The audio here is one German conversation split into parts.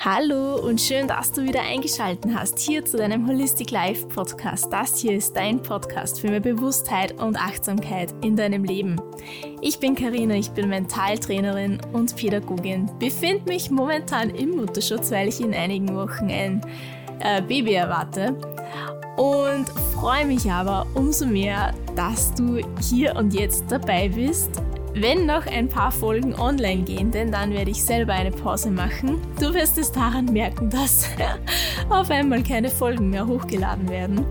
Hallo und schön, dass du wieder eingeschaltet hast hier zu deinem Holistic Life Podcast. Das hier ist dein Podcast für mehr Bewusstheit und Achtsamkeit in deinem Leben. Ich bin Karina, ich bin Mentaltrainerin und Pädagogin. Befinde mich momentan im Mutterschutz, weil ich in einigen Wochen ein äh, Baby erwarte und freue mich aber umso mehr, dass du hier und jetzt dabei bist wenn noch ein paar Folgen online gehen, denn dann werde ich selber eine Pause machen. Du wirst es daran merken, dass auf einmal keine Folgen mehr hochgeladen werden.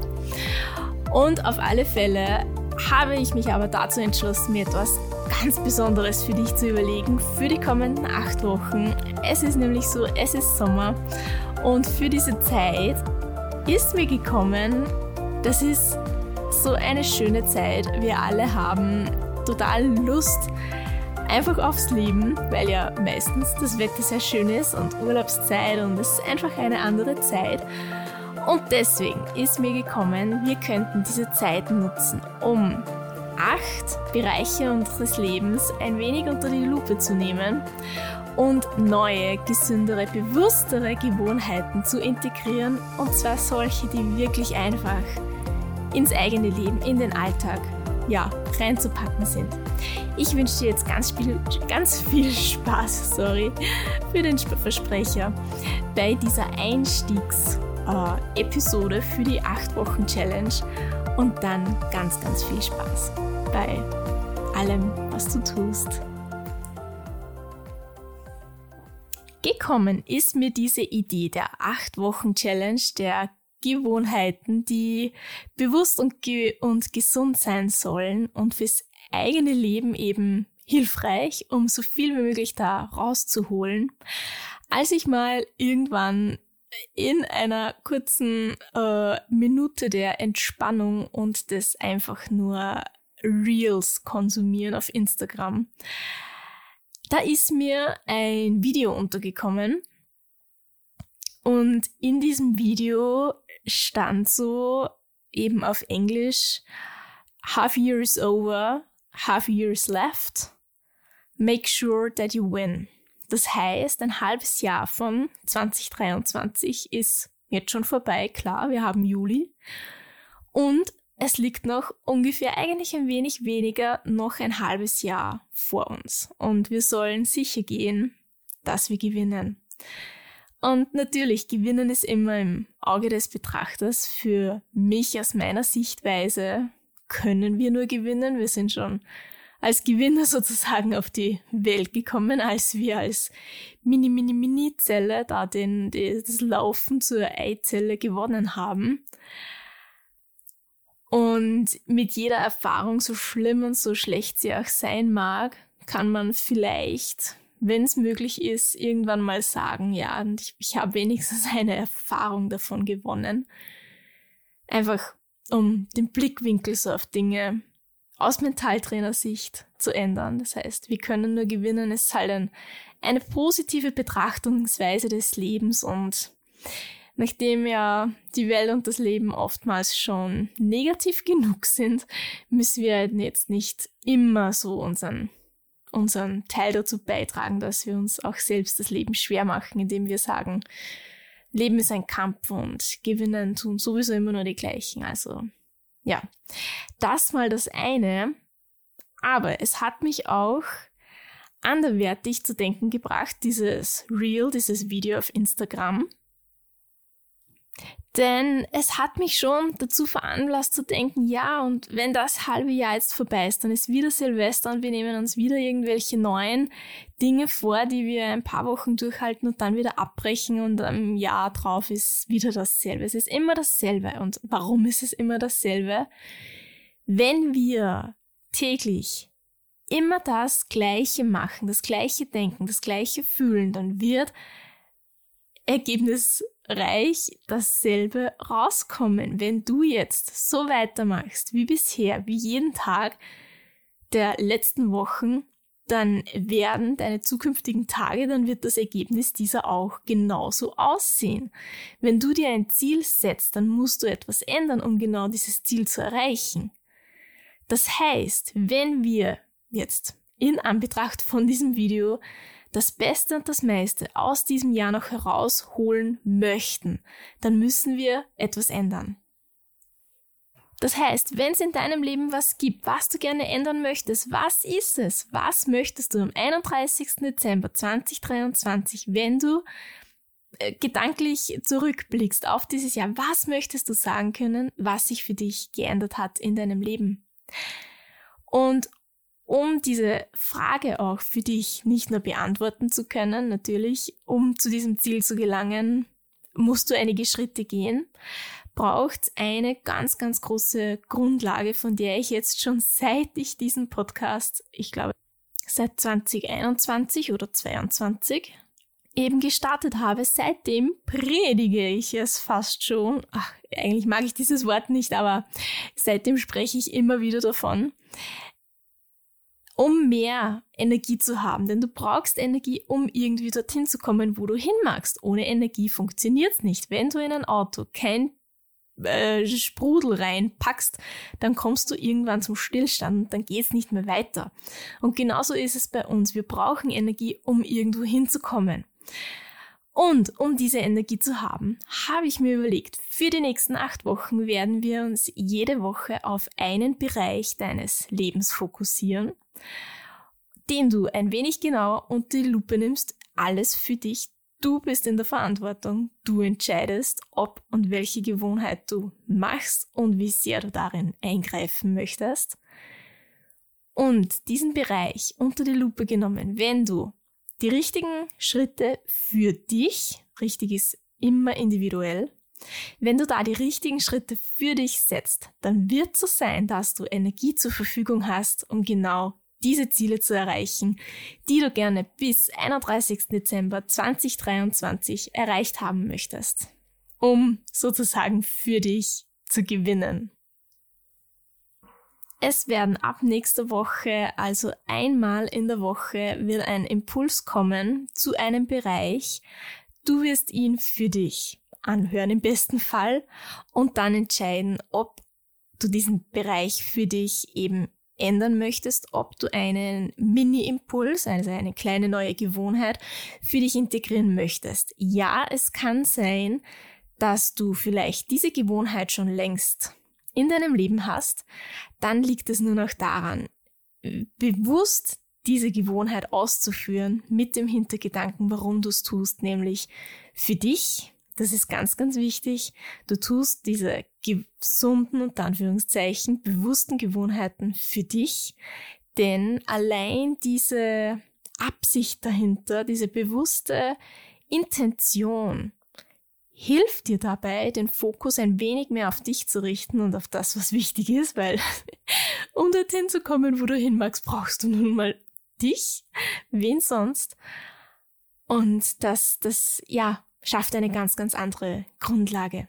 Und auf alle Fälle habe ich mich aber dazu entschlossen, mir etwas ganz Besonderes für dich zu überlegen für die kommenden acht Wochen. Es ist nämlich so, es ist Sommer und für diese Zeit ist mir gekommen, das ist so eine schöne Zeit. Wir alle haben total Lust einfach aufs Leben, weil ja meistens das Wetter sehr schön ist und Urlaubszeit und es ist einfach eine andere Zeit. Und deswegen ist mir gekommen, wir könnten diese Zeit nutzen, um acht Bereiche unseres Lebens ein wenig unter die Lupe zu nehmen und neue, gesündere, bewusstere Gewohnheiten zu integrieren. Und zwar solche, die wirklich einfach ins eigene Leben, in den Alltag ja, reinzupacken sind. Ich wünsche dir jetzt ganz viel, ganz viel Spaß, sorry, für den Versprecher bei dieser Einstiegs-Episode äh, für die 8-Wochen-Challenge und dann ganz, ganz viel Spaß bei allem, was du tust. Gekommen ist mir diese Idee der 8-Wochen-Challenge, der Gewohnheiten, die bewusst und, ge und gesund sein sollen und fürs eigene Leben eben hilfreich, um so viel wie möglich da rauszuholen. Als ich mal irgendwann in einer kurzen äh, Minute der Entspannung und des einfach nur Reels konsumieren auf Instagram, da ist mir ein Video untergekommen. Und in diesem Video stand so eben auf Englisch Half years over, half years left. Make sure that you win. Das heißt, ein halbes Jahr von 2023 ist jetzt schon vorbei, klar, wir haben Juli. Und es liegt noch ungefähr eigentlich ein wenig weniger noch ein halbes Jahr vor uns. Und wir sollen sicher gehen, dass wir gewinnen. Und natürlich, gewinnen ist immer im Auge des Betrachters. Für mich aus meiner Sichtweise können wir nur gewinnen. Wir sind schon als Gewinner sozusagen auf die Welt gekommen, als wir als mini, mini, mini Zelle da den, das Laufen zur Eizelle gewonnen haben. Und mit jeder Erfahrung, so schlimm und so schlecht sie auch sein mag, kann man vielleicht wenn es möglich ist, irgendwann mal sagen, ja, und ich, ich habe wenigstens eine Erfahrung davon gewonnen. Einfach um den Blickwinkel so auf Dinge aus Mentaltrainersicht zu ändern. Das heißt, wir können nur gewinnen, es ist halt ein, eine positive Betrachtungsweise des Lebens und nachdem ja die Welt und das Leben oftmals schon negativ genug sind, müssen wir jetzt nicht immer so unseren unseren Teil dazu beitragen, dass wir uns auch selbst das Leben schwer machen, indem wir sagen, Leben ist ein Kampf und gewinnen tun sowieso immer nur die gleichen. Also ja, das mal das eine. Aber es hat mich auch anderwertig zu denken gebracht, dieses Reel, dieses Video auf Instagram. Denn es hat mich schon dazu veranlasst zu denken, ja, und wenn das halbe Jahr jetzt vorbei ist, dann ist wieder Silvester und wir nehmen uns wieder irgendwelche neuen Dinge vor, die wir ein paar Wochen durchhalten und dann wieder abbrechen und am Jahr drauf ist wieder dasselbe. Es ist immer dasselbe. Und warum ist es immer dasselbe? Wenn wir täglich immer das Gleiche machen, das Gleiche denken, das Gleiche fühlen, dann wird Ergebnis reich dasselbe rauskommen. Wenn du jetzt so weitermachst wie bisher, wie jeden Tag der letzten Wochen, dann werden deine zukünftigen Tage, dann wird das Ergebnis dieser auch genauso aussehen. Wenn du dir ein Ziel setzt, dann musst du etwas ändern, um genau dieses Ziel zu erreichen. Das heißt, wenn wir jetzt in Anbetracht von diesem Video das Beste und das meiste aus diesem Jahr noch herausholen möchten, dann müssen wir etwas ändern. Das heißt, wenn es in deinem Leben was gibt, was du gerne ändern möchtest, was ist es? Was möchtest du am 31. Dezember 2023, wenn du äh, gedanklich zurückblickst auf dieses Jahr, was möchtest du sagen können, was sich für dich geändert hat in deinem Leben? Und um diese Frage auch für dich nicht nur beantworten zu können, natürlich, um zu diesem Ziel zu gelangen, musst du einige Schritte gehen braucht eine ganz, ganz große Grundlage, von der ich jetzt schon seit ich diesen Podcast, ich glaube, seit 2021 oder 22 eben gestartet habe. Seitdem predige ich es fast schon. Ach, eigentlich mag ich dieses Wort nicht, aber seitdem spreche ich immer wieder davon um mehr Energie zu haben. Denn du brauchst Energie, um irgendwie dorthin zu kommen, wo du hin magst. Ohne Energie funktioniert's nicht. Wenn du in ein Auto kein äh, Sprudel reinpackst, dann kommst du irgendwann zum Stillstand und dann geht's nicht mehr weiter. Und genauso ist es bei uns. Wir brauchen Energie, um irgendwo hinzukommen. Und um diese Energie zu haben, habe ich mir überlegt, für die nächsten acht Wochen werden wir uns jede Woche auf einen Bereich deines Lebens fokussieren, den du ein wenig genauer unter die Lupe nimmst, alles für dich Du bist in der Verantwortung. Du entscheidest, ob und welche Gewohnheit du machst und wie sehr du darin eingreifen möchtest. Und diesen Bereich unter die Lupe genommen, wenn du die richtigen Schritte für dich, richtig ist immer individuell, wenn du da die richtigen Schritte für dich setzt, dann wird so sein, dass du Energie zur Verfügung hast, um genau diese Ziele zu erreichen, die du gerne bis 31. Dezember 2023 erreicht haben möchtest, um sozusagen für dich zu gewinnen. Es werden ab nächster Woche, also einmal in der Woche, wird ein Impuls kommen zu einem Bereich. Du wirst ihn für dich anhören im besten Fall und dann entscheiden, ob du diesen Bereich für dich eben ändern möchtest, ob du einen Mini-Impuls, also eine kleine neue Gewohnheit für dich integrieren möchtest. Ja, es kann sein, dass du vielleicht diese Gewohnheit schon längst in deinem Leben hast, dann liegt es nur noch daran, bewusst diese Gewohnheit auszuführen mit dem Hintergedanken, warum du es tust, nämlich für dich, das ist ganz, ganz wichtig. Du tust diese gesunden und Anführungszeichen bewussten Gewohnheiten für dich, denn allein diese Absicht dahinter, diese bewusste Intention hilft dir dabei, den Fokus ein wenig mehr auf dich zu richten und auf das, was wichtig ist, weil um dorthin zu kommen, wo du hin magst, brauchst du nun mal dich, wen sonst. Und das, das, ja, schafft eine ganz, ganz andere Grundlage.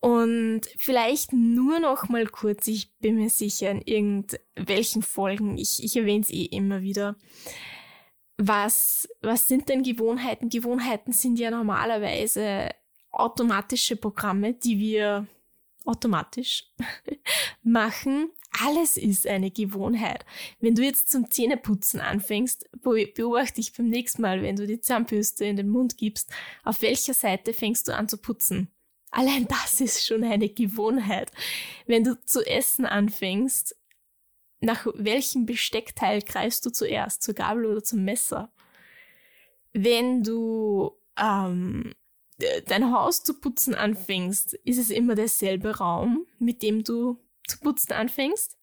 Und vielleicht nur noch mal kurz, ich bin mir sicher, in irgendwelchen Folgen, ich, ich erwähne es eh immer wieder. Was, was sind denn Gewohnheiten? Gewohnheiten sind ja normalerweise automatische Programme, die wir automatisch machen, alles ist eine Gewohnheit. Wenn du jetzt zum Zähneputzen anfängst, beobachte ich beim nächsten Mal, wenn du die Zahnbürste in den Mund gibst, auf welcher Seite fängst du an zu putzen. Allein das ist schon eine Gewohnheit. Wenn du zu essen anfängst, nach welchem Besteckteil greifst du zuerst, zur Gabel oder zum Messer? Wenn du ähm, dein Haus zu putzen anfängst, ist es immer derselbe Raum, mit dem du zu putzen anfängst.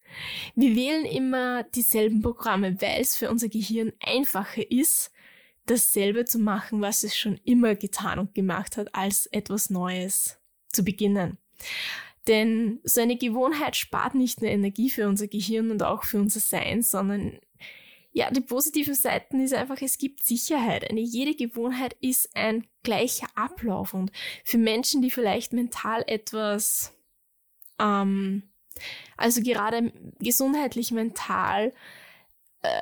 Wir wählen immer dieselben Programme, weil es für unser Gehirn einfacher ist, dasselbe zu machen, was es schon immer getan und gemacht hat, als etwas Neues zu beginnen. Denn so eine Gewohnheit spart nicht nur Energie für unser Gehirn und auch für unser Sein, sondern ja, die positiven Seiten ist einfach, es gibt Sicherheit. Eine jede Gewohnheit ist ein gleicher Ablauf und für Menschen, die vielleicht mental etwas ähm, also gerade gesundheitlich, mental, äh,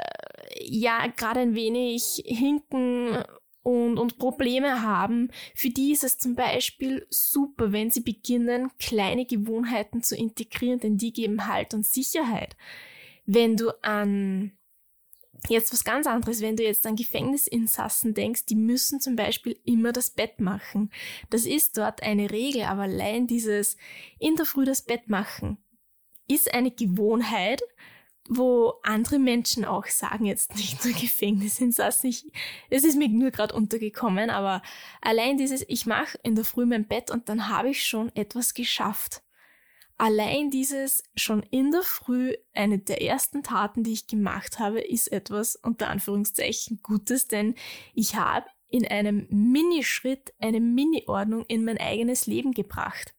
ja, gerade ein wenig hinken und, und Probleme haben, für die ist es zum Beispiel super, wenn sie beginnen, kleine Gewohnheiten zu integrieren, denn die geben Halt und Sicherheit. Wenn du an Jetzt was ganz anderes, wenn du jetzt an Gefängnisinsassen denkst, die müssen zum Beispiel immer das Bett machen. Das ist dort eine Regel, aber allein dieses in der Früh das Bett machen ist eine Gewohnheit, wo andere Menschen auch sagen, jetzt nicht nur Gefängnisinsassen, ich, es ist mir nur gerade untergekommen, aber allein dieses, ich mache in der Früh mein Bett und dann habe ich schon etwas geschafft. Allein dieses schon in der Früh, eine der ersten Taten, die ich gemacht habe, ist etwas unter Anführungszeichen Gutes, denn ich habe in einem Minischritt eine Mini-Ordnung in mein eigenes Leben gebracht.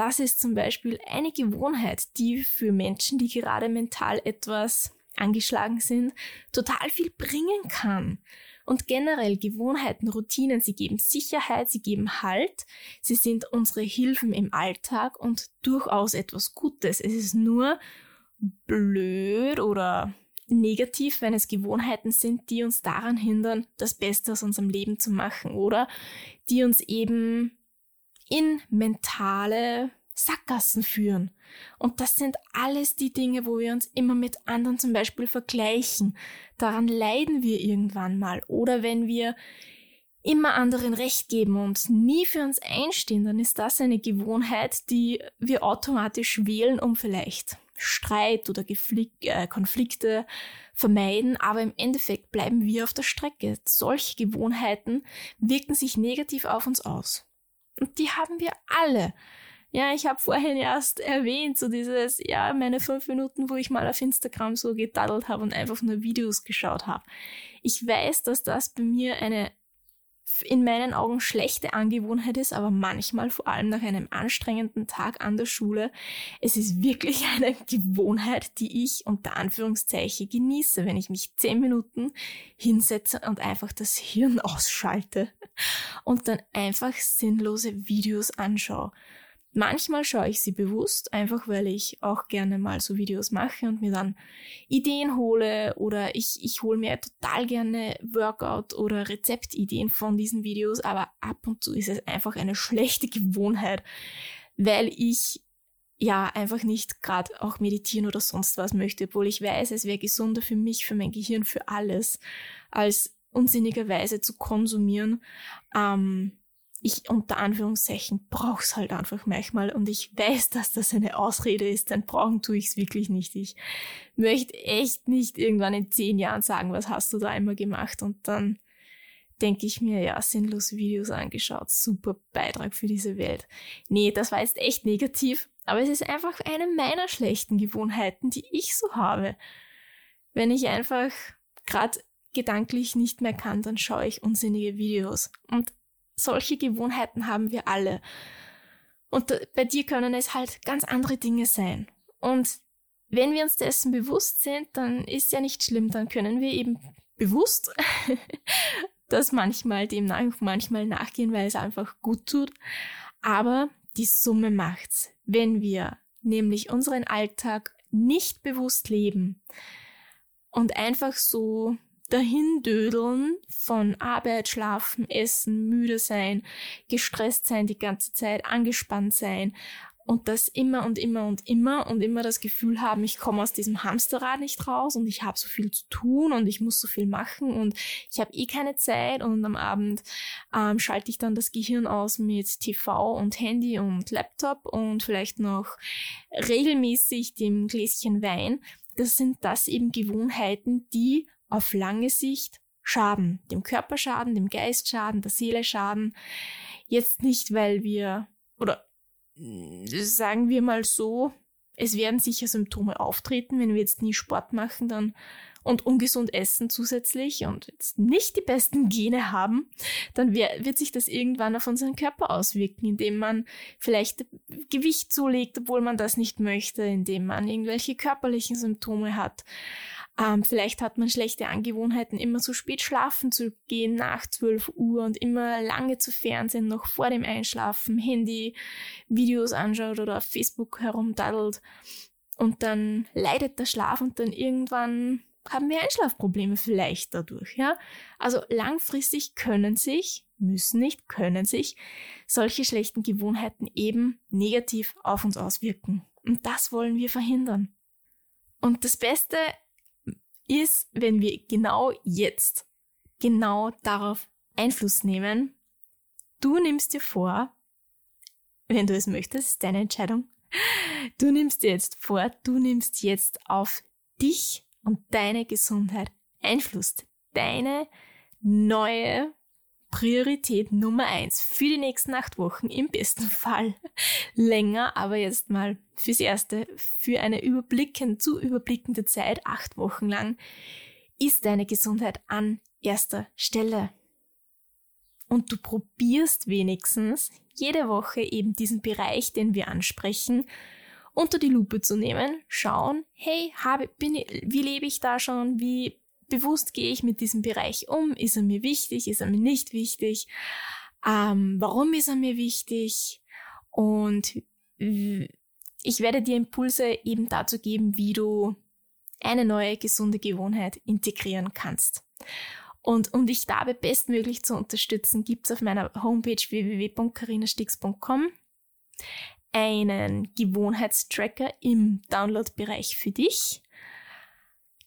Das ist zum Beispiel eine Gewohnheit, die für Menschen, die gerade mental etwas angeschlagen sind, total viel bringen kann. Und generell Gewohnheiten, Routinen, sie geben Sicherheit, sie geben Halt, sie sind unsere Hilfen im Alltag und durchaus etwas Gutes. Es ist nur blöd oder negativ, wenn es Gewohnheiten sind, die uns daran hindern, das Beste aus unserem Leben zu machen oder die uns eben in mentale Sackgassen führen. Und das sind alles die Dinge, wo wir uns immer mit anderen zum Beispiel vergleichen. Daran leiden wir irgendwann mal. Oder wenn wir immer anderen Recht geben und nie für uns einstehen, dann ist das eine Gewohnheit, die wir automatisch wählen, um vielleicht Streit oder Geflick äh, Konflikte vermeiden, aber im Endeffekt bleiben wir auf der Strecke. Solche Gewohnheiten wirken sich negativ auf uns aus. Und die haben wir alle. Ja, ich habe vorhin erst erwähnt, so dieses, ja, meine fünf Minuten, wo ich mal auf Instagram so gedaddelt habe und einfach nur Videos geschaut habe. Ich weiß, dass das bei mir eine in meinen Augen schlechte Angewohnheit ist, aber manchmal, vor allem nach einem anstrengenden Tag an der Schule, es ist wirklich eine Gewohnheit, die ich unter Anführungszeichen genieße, wenn ich mich zehn Minuten hinsetze und einfach das Hirn ausschalte und dann einfach sinnlose Videos anschaue. Manchmal schaue ich sie bewusst, einfach weil ich auch gerne mal so Videos mache und mir dann Ideen hole oder ich, ich hole mir total gerne Workout- oder Rezeptideen von diesen Videos, aber ab und zu ist es einfach eine schlechte Gewohnheit, weil ich ja einfach nicht gerade auch meditieren oder sonst was möchte, obwohl ich weiß, es wäre gesunder für mich, für mein Gehirn, für alles, als unsinnigerweise zu konsumieren. Ähm, ich unter Anführungszeichen brauch's halt einfach manchmal und ich weiß, dass das eine Ausrede ist, dann brauchen tue ich's wirklich nicht. Ich möchte echt nicht irgendwann in zehn Jahren sagen, was hast du da einmal gemacht und dann denke ich mir, ja, sinnlos Videos angeschaut, super Beitrag für diese Welt. Nee, das war jetzt echt negativ, aber es ist einfach eine meiner schlechten Gewohnheiten, die ich so habe. Wenn ich einfach gerade gedanklich nicht mehr kann, dann schaue ich unsinnige Videos. Und solche Gewohnheiten haben wir alle. Und bei dir können es halt ganz andere Dinge sein. Und wenn wir uns dessen bewusst sind, dann ist ja nicht schlimm, dann können wir eben bewusst das manchmal dem manchmal nachgehen, weil es einfach gut tut. Aber die Summe macht's. Wenn wir nämlich unseren Alltag nicht bewusst leben und einfach so dahindödeln von Arbeit, Schlafen, Essen, müde sein, gestresst sein die ganze Zeit, angespannt sein und das immer und immer und immer und immer das Gefühl haben, ich komme aus diesem Hamsterrad nicht raus und ich habe so viel zu tun und ich muss so viel machen und ich habe eh keine Zeit und am Abend ähm, schalte ich dann das Gehirn aus mit TV und Handy und Laptop und vielleicht noch regelmäßig dem Gläschen Wein. Das sind das eben Gewohnheiten, die auf lange Sicht schaden. Dem Körper schaden, dem Geist schaden, der Seele schaden. Jetzt nicht, weil wir, oder sagen wir mal so, es werden sicher Symptome auftreten, wenn wir jetzt nie Sport machen, dann und ungesund essen zusätzlich und jetzt nicht die besten Gene haben, dann wird sich das irgendwann auf unseren Körper auswirken, indem man vielleicht Gewicht zulegt, obwohl man das nicht möchte, indem man irgendwelche körperlichen Symptome hat. Ähm, vielleicht hat man schlechte Angewohnheiten, immer so spät schlafen zu gehen, nach 12 Uhr und immer lange zu Fernsehen, noch vor dem Einschlafen, Handy, Videos anschaut oder auf Facebook herumdaddelt. Und dann leidet der Schlaf und dann irgendwann haben wir Einschlafprobleme vielleicht dadurch, ja? Also langfristig können sich, müssen nicht, können sich solche schlechten Gewohnheiten eben negativ auf uns auswirken. Und das wollen wir verhindern. Und das Beste ist, wenn wir genau jetzt, genau darauf Einfluss nehmen. Du nimmst dir vor, wenn du es möchtest, ist deine Entscheidung. Du nimmst dir jetzt vor, du nimmst jetzt auf dich und deine Gesundheit Einfluss. Deine neue Priorität Nummer eins für die nächsten acht Wochen, im besten Fall länger, aber jetzt mal fürs Erste, für eine überblickend, zu überblickende Zeit, acht Wochen lang, ist deine Gesundheit an erster Stelle. Und du probierst wenigstens jede Woche eben diesen Bereich, den wir ansprechen, unter die Lupe zu nehmen, schauen, hey, habe, bin, wie lebe ich da schon, wie bewusst gehe ich mit diesem Bereich um? Ist er mir wichtig? Ist er mir nicht wichtig? Ähm, warum ist er mir wichtig? Und ich werde dir Impulse eben dazu geben, wie du eine neue gesunde Gewohnheit integrieren kannst. Und um dich dabei bestmöglich zu unterstützen, gibt es auf meiner Homepage www.carinastix.com einen Gewohnheitstracker im Download-Bereich für dich.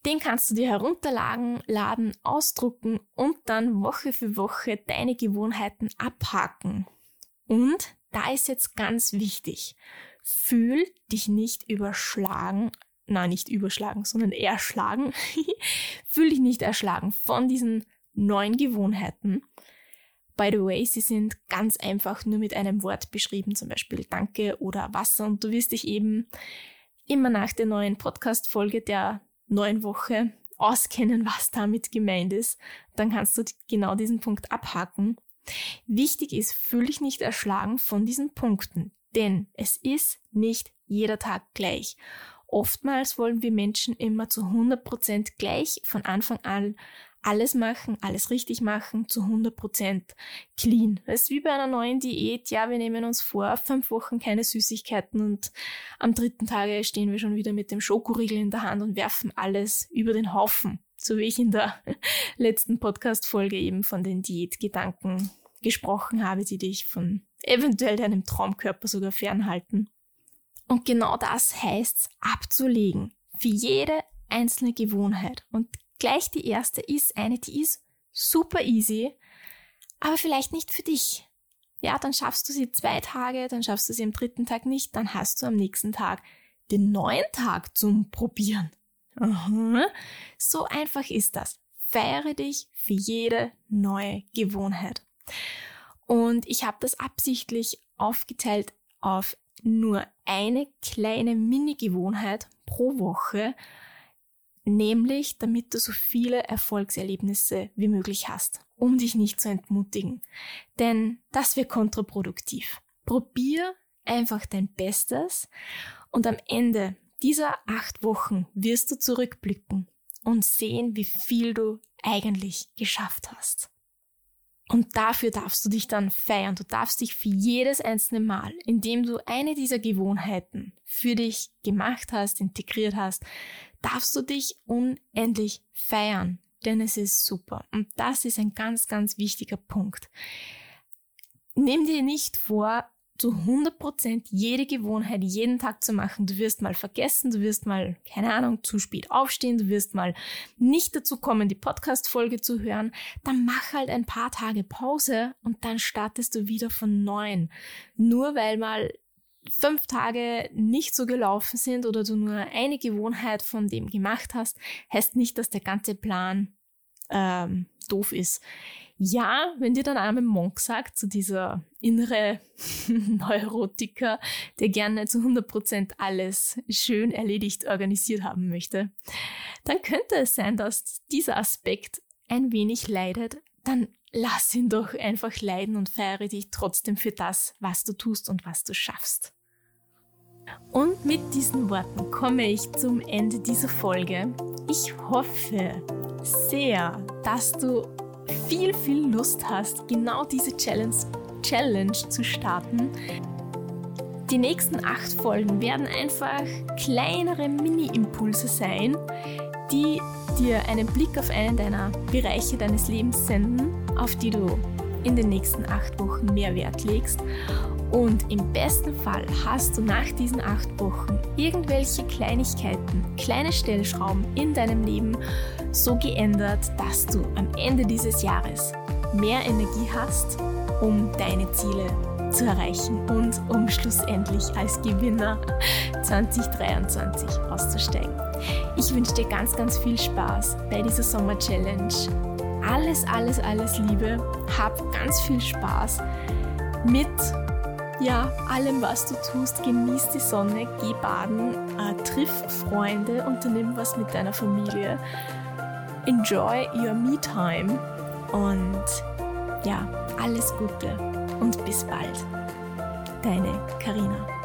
Den kannst du dir herunterladen, laden, ausdrucken und dann Woche für Woche deine Gewohnheiten abhaken. Und da ist jetzt ganz wichtig, fühl dich nicht überschlagen, na nicht überschlagen, sondern erschlagen, fühl dich nicht erschlagen von diesen neuen Gewohnheiten. By the way, sie sind ganz einfach nur mit einem Wort beschrieben, zum Beispiel Danke oder Wasser und du wirst dich eben immer nach der neuen Podcast-Folge der neuen Woche auskennen, was damit gemeint ist, dann kannst du genau diesen Punkt abhaken. Wichtig ist, fühl dich nicht erschlagen von diesen Punkten, denn es ist nicht jeder Tag gleich. Oftmals wollen wir Menschen immer zu 100% gleich von Anfang an alles machen, alles richtig machen, zu 100% clean. Das ist wie bei einer neuen Diät. Ja, wir nehmen uns vor, fünf Wochen keine Süßigkeiten und am dritten Tage stehen wir schon wieder mit dem Schokoriegel in der Hand und werfen alles über den Haufen. So wie ich in der letzten Podcast-Folge eben von den Diätgedanken gesprochen habe, die dich von eventuell deinem Traumkörper sogar fernhalten. Und genau das heißt abzulegen. Für jede einzelne Gewohnheit. Und gleich die erste ist eine, die ist super easy, aber vielleicht nicht für dich. Ja, dann schaffst du sie zwei Tage, dann schaffst du sie am dritten Tag nicht, dann hast du am nächsten Tag den neuen Tag zum Probieren. Aha. So einfach ist das. Feiere dich für jede neue Gewohnheit. Und ich habe das absichtlich aufgeteilt auf nur eine kleine Mini-Gewohnheit pro Woche, nämlich damit du so viele Erfolgserlebnisse wie möglich hast, um dich nicht zu entmutigen. Denn das wäre kontraproduktiv. Probier einfach dein Bestes und am Ende dieser acht Wochen wirst du zurückblicken und sehen, wie viel du eigentlich geschafft hast. Und dafür darfst du dich dann feiern. Du darfst dich für jedes einzelne Mal, indem du eine dieser Gewohnheiten für dich gemacht hast, integriert hast, darfst du dich unendlich feiern, denn es ist super. Und das ist ein ganz, ganz wichtiger Punkt. Nimm dir nicht vor, zu 100% jede Gewohnheit jeden Tag zu machen. Du wirst mal vergessen, du wirst mal, keine Ahnung, zu spät aufstehen, du wirst mal nicht dazu kommen, die Podcast-Folge zu hören. Dann mach halt ein paar Tage Pause und dann startest du wieder von neuem. Nur weil mal fünf Tage nicht so gelaufen sind oder du nur eine Gewohnheit von dem gemacht hast, heißt nicht, dass der ganze Plan ähm, doof ist. Ja, wenn dir dann einmal Monk sagt, so dieser innere Neurotiker, der gerne zu 100% alles schön erledigt, organisiert haben möchte, dann könnte es sein, dass dieser Aspekt ein wenig leidet, dann lass ihn doch einfach leiden und feiere dich trotzdem für das, was du tust und was du schaffst. Und mit diesen Worten komme ich zum Ende dieser Folge. Ich hoffe sehr, dass du viel, viel Lust hast, genau diese Challenge, Challenge zu starten. Die nächsten acht Folgen werden einfach kleinere Mini-Impulse sein, die dir einen Blick auf einen deiner Bereiche deines Lebens senden, auf die du in den nächsten acht Wochen mehr Wert legst. Und im besten Fall hast du nach diesen acht Wochen irgendwelche Kleinigkeiten, kleine Stellschrauben in deinem Leben so geändert, dass du am Ende dieses Jahres mehr Energie hast, um deine Ziele zu erreichen und um schlussendlich als Gewinner 2023 auszusteigen. Ich wünsche dir ganz, ganz viel Spaß bei dieser Sommer-Challenge. Alles, alles, alles Liebe. Hab ganz viel Spaß mit ja, allem, was du tust. Genieß die Sonne, geh baden, äh, triff Freunde, unternimm was mit deiner Familie. Enjoy your Me-Time und ja, alles Gute und bis bald. Deine Karina.